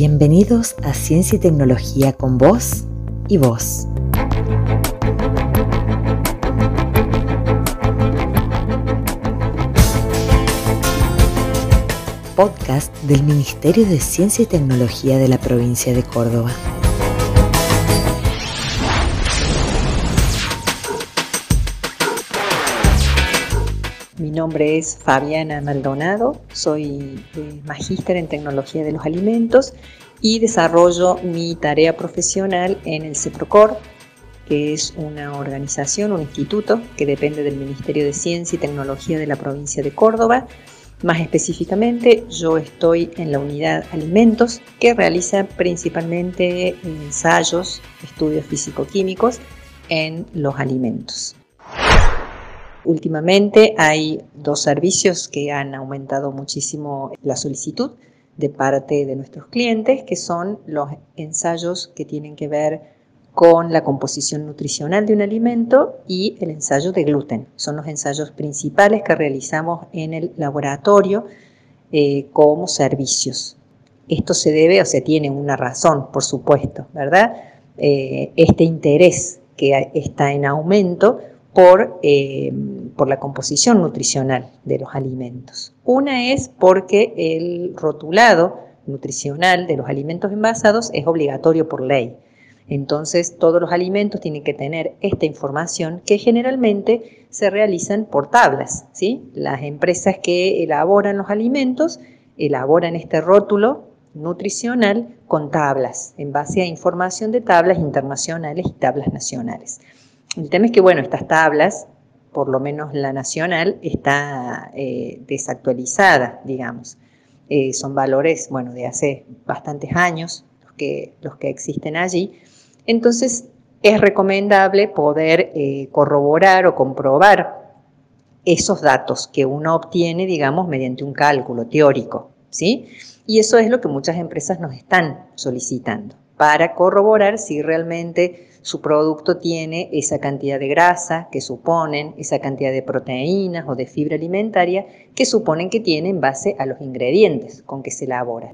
Bienvenidos a Ciencia y Tecnología con vos y vos. Podcast del Ministerio de Ciencia y Tecnología de la provincia de Córdoba. Mi nombre es Fabiana Maldonado, soy eh, magíster en tecnología de los alimentos y desarrollo mi tarea profesional en el CEPROCOR, que es una organización, un instituto que depende del Ministerio de Ciencia y Tecnología de la provincia de Córdoba. Más específicamente, yo estoy en la unidad alimentos que realiza principalmente ensayos, estudios físico-químicos en los alimentos. Últimamente hay dos servicios que han aumentado muchísimo la solicitud de parte de nuestros clientes, que son los ensayos que tienen que ver con la composición nutricional de un alimento y el ensayo de gluten. Son los ensayos principales que realizamos en el laboratorio eh, como servicios. Esto se debe o se tiene una razón, por supuesto, ¿verdad? Eh, este interés que está en aumento por, eh, por la composición nutricional de los alimentos. Una es porque el rotulado nutricional de los alimentos envasados es obligatorio por ley. Entonces, todos los alimentos tienen que tener esta información que generalmente se realizan por tablas. ¿sí? Las empresas que elaboran los alimentos elaboran este rótulo nutricional con tablas, en base a información de tablas internacionales y tablas nacionales. El tema es que, bueno, estas tablas, por lo menos la nacional, está eh, desactualizada, digamos. Eh, son valores, bueno, de hace bastantes años los que, los que existen allí. Entonces, es recomendable poder eh, corroborar o comprobar esos datos que uno obtiene, digamos, mediante un cálculo teórico, ¿sí? Y eso es lo que muchas empresas nos están solicitando para corroborar si realmente su producto tiene esa cantidad de grasa que suponen, esa cantidad de proteínas o de fibra alimentaria que suponen que tiene en base a los ingredientes con que se elabora.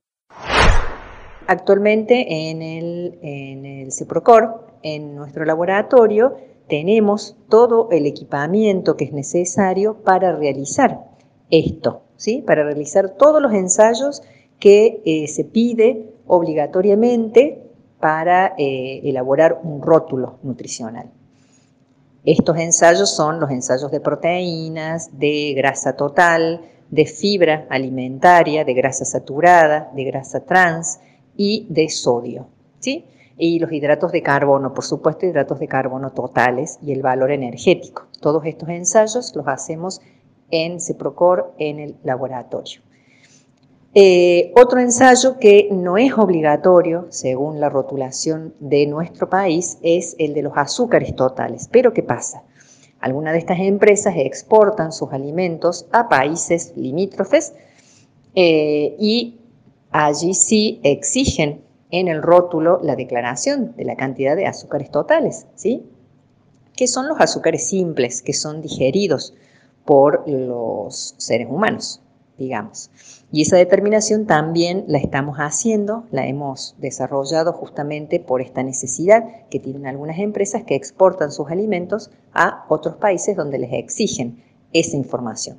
Actualmente en el, en CEPROCOR, en nuestro laboratorio, tenemos todo el equipamiento que es necesario para realizar esto, ¿sí? para realizar todos los ensayos que eh, se pide obligatoriamente para eh, elaborar un rótulo nutricional. Estos ensayos son los ensayos de proteínas, de grasa total, de fibra alimentaria, de grasa saturada, de grasa trans y de sodio. ¿sí? Y los hidratos de carbono, por supuesto, hidratos de carbono totales y el valor energético. Todos estos ensayos los hacemos en CEPROCOR en el laboratorio. Eh, otro ensayo que no es obligatorio, según la rotulación de nuestro país, es el de los azúcares totales. Pero ¿qué pasa? Algunas de estas empresas exportan sus alimentos a países limítrofes eh, y allí sí exigen en el rótulo la declaración de la cantidad de azúcares totales, ¿sí? Que son los azúcares simples que son digeridos por los seres humanos digamos. Y esa determinación también la estamos haciendo, la hemos desarrollado justamente por esta necesidad que tienen algunas empresas que exportan sus alimentos a otros países donde les exigen esa información.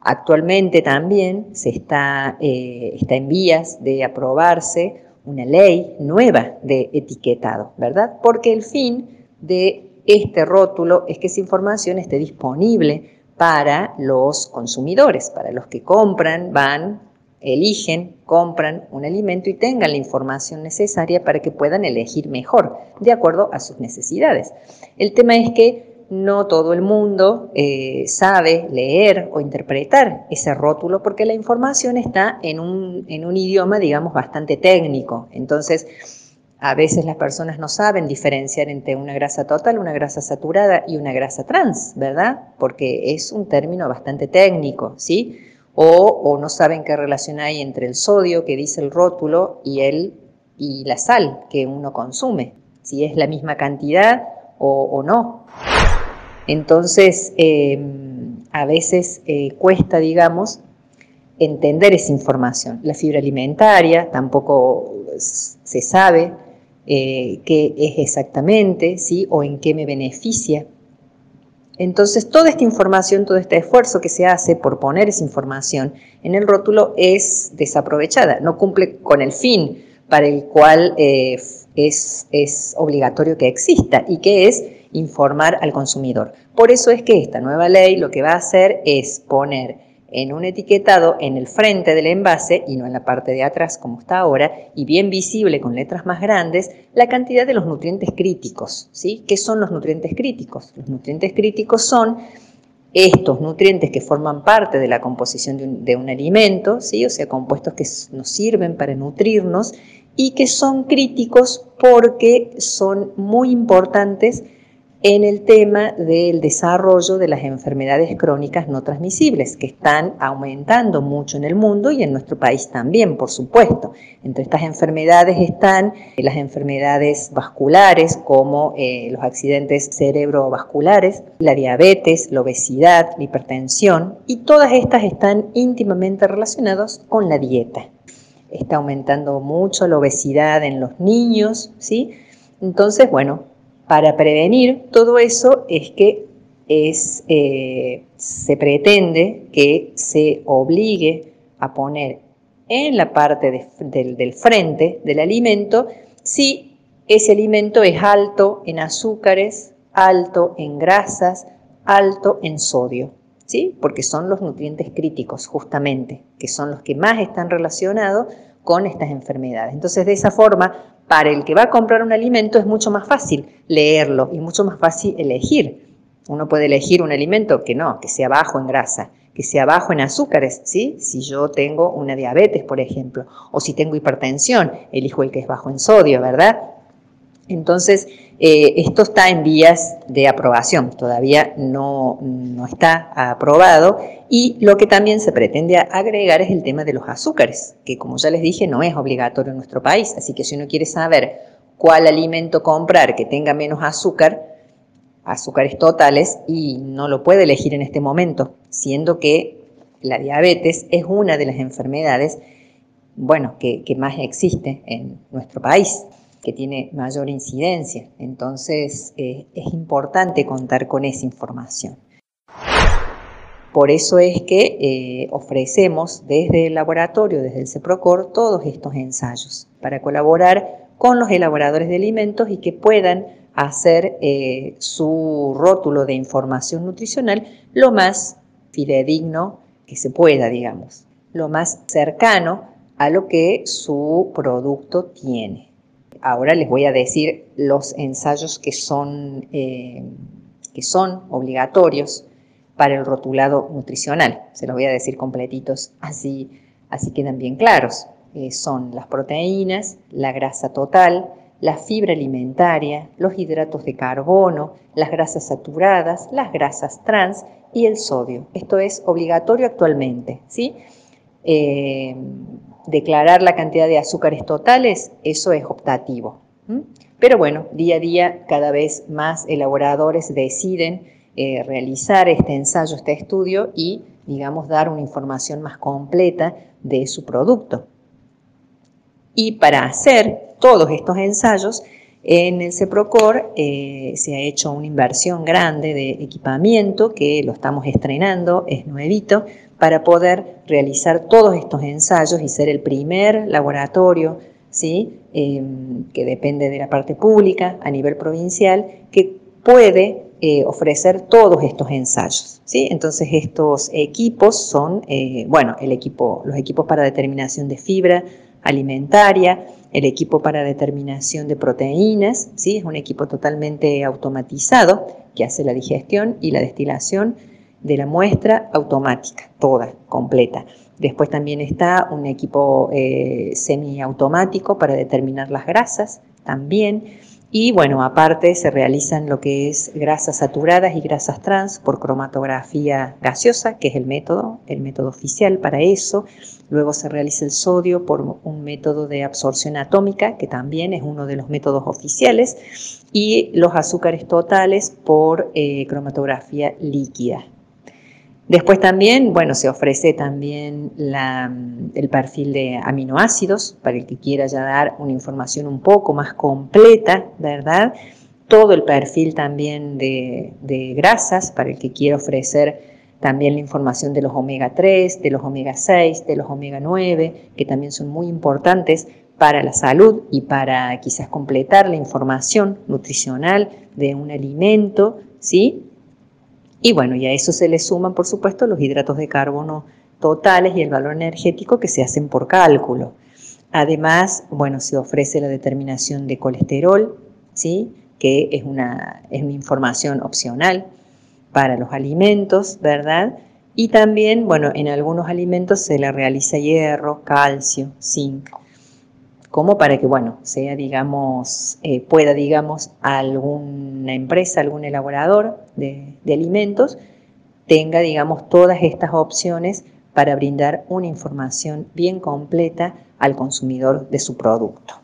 Actualmente también se está, eh, está en vías de aprobarse una ley nueva de etiquetado, ¿verdad? Porque el fin de este rótulo es que esa información esté disponible para los consumidores, para los que compran, van, eligen, compran un alimento y tengan la información necesaria para que puedan elegir mejor, de acuerdo a sus necesidades. El tema es que no todo el mundo eh, sabe leer o interpretar ese rótulo porque la información está en un, en un idioma, digamos, bastante técnico. Entonces, a veces las personas no saben diferenciar entre una grasa total, una grasa saturada y una grasa trans, ¿verdad? Porque es un término bastante técnico, ¿sí? O, no saben qué relación hay entre el sodio que dice el rótulo y, el, y la sal que uno consume, si es la misma cantidad o, no. Entonces, em, a veces eh, cuesta, digamos, entender esa información. La fibra alimentaria tampoco se sabe eh, qué es exactamente, ¿sí? O en qué me beneficia. Entonces, toda esta información, todo este esfuerzo que se hace por poner esa información en el rótulo es desaprovechada, no cumple con el fin para el cual eh, es, es obligatorio que exista y que es informar al consumidor. Por eso es que esta nueva ley lo que va a hacer es poner en un etiquetado en el frente del envase y no en la parte de atrás como está ahora, y bien visible con letras más grandes, la cantidad de los nutrientes críticos. ¿sí? ¿Qué son los nutrientes críticos? Los nutrientes críticos son estos nutrientes que forman parte de la composición de un, de un alimento, ¿sí? o sea, compuestos que nos sirven para nutrirnos y que son críticos porque son muy importantes en el tema del desarrollo de las enfermedades crónicas no transmisibles, que están aumentando mucho en el mundo y en nuestro país también, por supuesto. Entre estas enfermedades están las enfermedades vasculares, como eh, los accidentes cerebrovasculares, la diabetes, la obesidad, la hipertensión, y todas estas están íntimamente relacionadas con la dieta. Está aumentando mucho la obesidad en los niños, ¿sí? Entonces, bueno, para prevenir todo eso es que eh, se pretende que se obligue a poner en la parte del frente del alimento si ese alimento es alto en azúcares, alto en grasas, alto en sodio, ¿sí? Porque son los nutrientes críticos justamente, que son los que más están relacionados con estas enfermedades. Entonces, de esa forma, para el que va a comprar un alimento es mucho más fácil leerlo y mucho más fácil elegir. Uno puede elegir un alimento que no, que sea bajo en grasa, que sea bajo en azúcares, ¿sí? Si yo tengo una diabetes, por ejemplo, o si tengo hipertensión, elijo el que es bajo en sodio, ¿verdad? Entonces, eh, esto está en vías de aprobación, todavía no, no, está aprobado y lo que también se pretende agregar es el tema de los azúcares, que como ya les dije no es obligatorio en nuestro país, así que si uno quiere saber cuál alimento comprar que tenga menos azúcar, azúcares totales, y no lo puede elegir en este momento, siendo que la diabetes es una de las enfermedades, bueno, que, que más existe en nuestro país que tiene mayor incidencia. Entonces eh, es importante contar con esa información. Por eso es que eh, ofrecemos desde el laboratorio, desde el CEPROCOR, todos estos ensayos para colaborar con los elaboradores de alimentos y que puedan hacer eh, su rótulo de información nutricional lo más fidedigno que se pueda, digamos, lo más cercano a lo que su producto tiene ahora les voy a decir los ensayos que son, eh, que son obligatorios para el rotulado nutricional. Se los voy a decir completitos, así, así quedan bien claros. Eh, son las proteínas, la grasa total, la fibra alimentaria, los hidratos de carbono, las grasas saturadas, las grasas trans y el sodio. Esto es obligatorio actualmente, ¿sí? Eh, declarar la cantidad de azúcares totales, eso es optativo. Pero bueno, día a día cada vez más elaboradores deciden eh, realizar este ensayo, este estudio y, digamos, dar una información más completa de su producto. Y para hacer todos estos ensayos, en el CEPROCOR eh, se ha hecho una inversión grande de equipamiento que lo estamos estrenando, es nuevito, para poder realizar todos estos ensayos y ser el primer laboratorio, ¿sí? Em, que depende de la parte pública a nivel provincial, que puede eh, ofrecer todos estos ensayos. ¿sí? Entonces estos equipos son, eh, bueno, el equipo, los equipos para determinación de fibra alimentaria, el equipo para determinación de proteínas, ¿sí? es un equipo totalmente automatizado que hace la digestión y la destilación de la muestra automática, toda, completa. Después también está un equipo eh, semiautomático para determinar las grasas, también. Y bueno, aparte se realizan lo que es grasas saturadas y grasas trans por cromatografía gaseosa, que es el método, el método oficial para eso. Luego se realiza el sodio por un método de absorción atómica, que también es uno de los métodos oficiales. Y los azúcares totales por eh, cromatografía líquida. Después también, bueno, se ofrece también el perfil de aminoácidos para el que quiera ya dar una información un poco más completa, ¿verdad? Todo el perfil también de, de grasas para el que quiera ofrecer también la información de los omega 3, de los omega 6, de los omega 9, que también son muy importantes para la salud y para quizás completar la información nutricional de un alimento, ¿sí? Y bueno, y a eso se le suman, por supuesto, los hidratos de carbono totales y el valor energético que se hacen por cálculo. Además, bueno, se ofrece la determinación de colesterol, ¿sí? que es una, es información opcional para los alimentos, ¿verdad? Y también, bueno, en algunos alimentos se le realiza hierro, calcio, zinc, como para que, bueno, sea, digamos, eh, pueda, digamos, alguna empresa, algún elaborador de, alimentos, tenga, digamos, todas estas opciones para brindar una información bien completa al consumidor de su producto.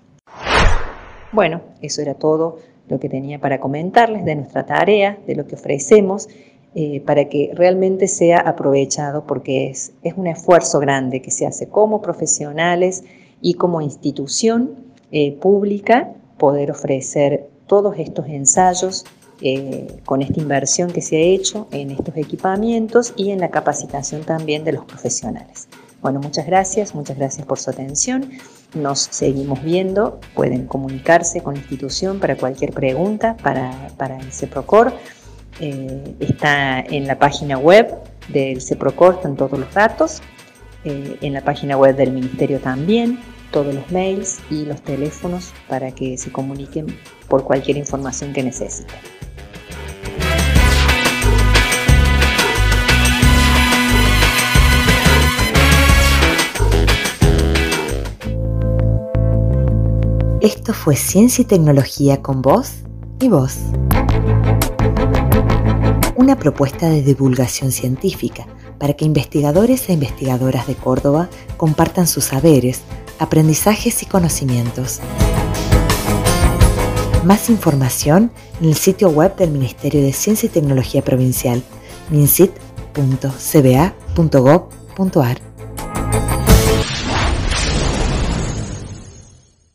Bueno, eso era todo lo que tenía para comentarles de nuestra tarea, de lo que ofrecemos, eh, para que realmente sea aprovechado, porque es, es un esfuerzo grande que se hace como profesionales y como institución eh, pública poder ofrecer todos estos ensayos eh, con esta inversión que se ha hecho en estos equipamientos y en la capacitación también de los profesionales. Bueno, muchas gracias, muchas gracias por su atención. Nos seguimos viendo, pueden comunicarse con la institución para cualquier pregunta para, para el CEPROCOR. Eh, está en la página web del CEPROCOR, están todos los datos. En la página web del Ministerio también, todos los mails y los teléfonos para que se comuniquen por cualquier información que necesiten. Esto fue Ciencia y Tecnología con voz y voz. Una propuesta de divulgación científica para que investigadores e investigadoras de Córdoba compartan sus saberes, aprendizajes y conocimientos. Más información en el sitio web del Ministerio de Ciencia y Tecnología Provincial, mincit.cba.gov.ar.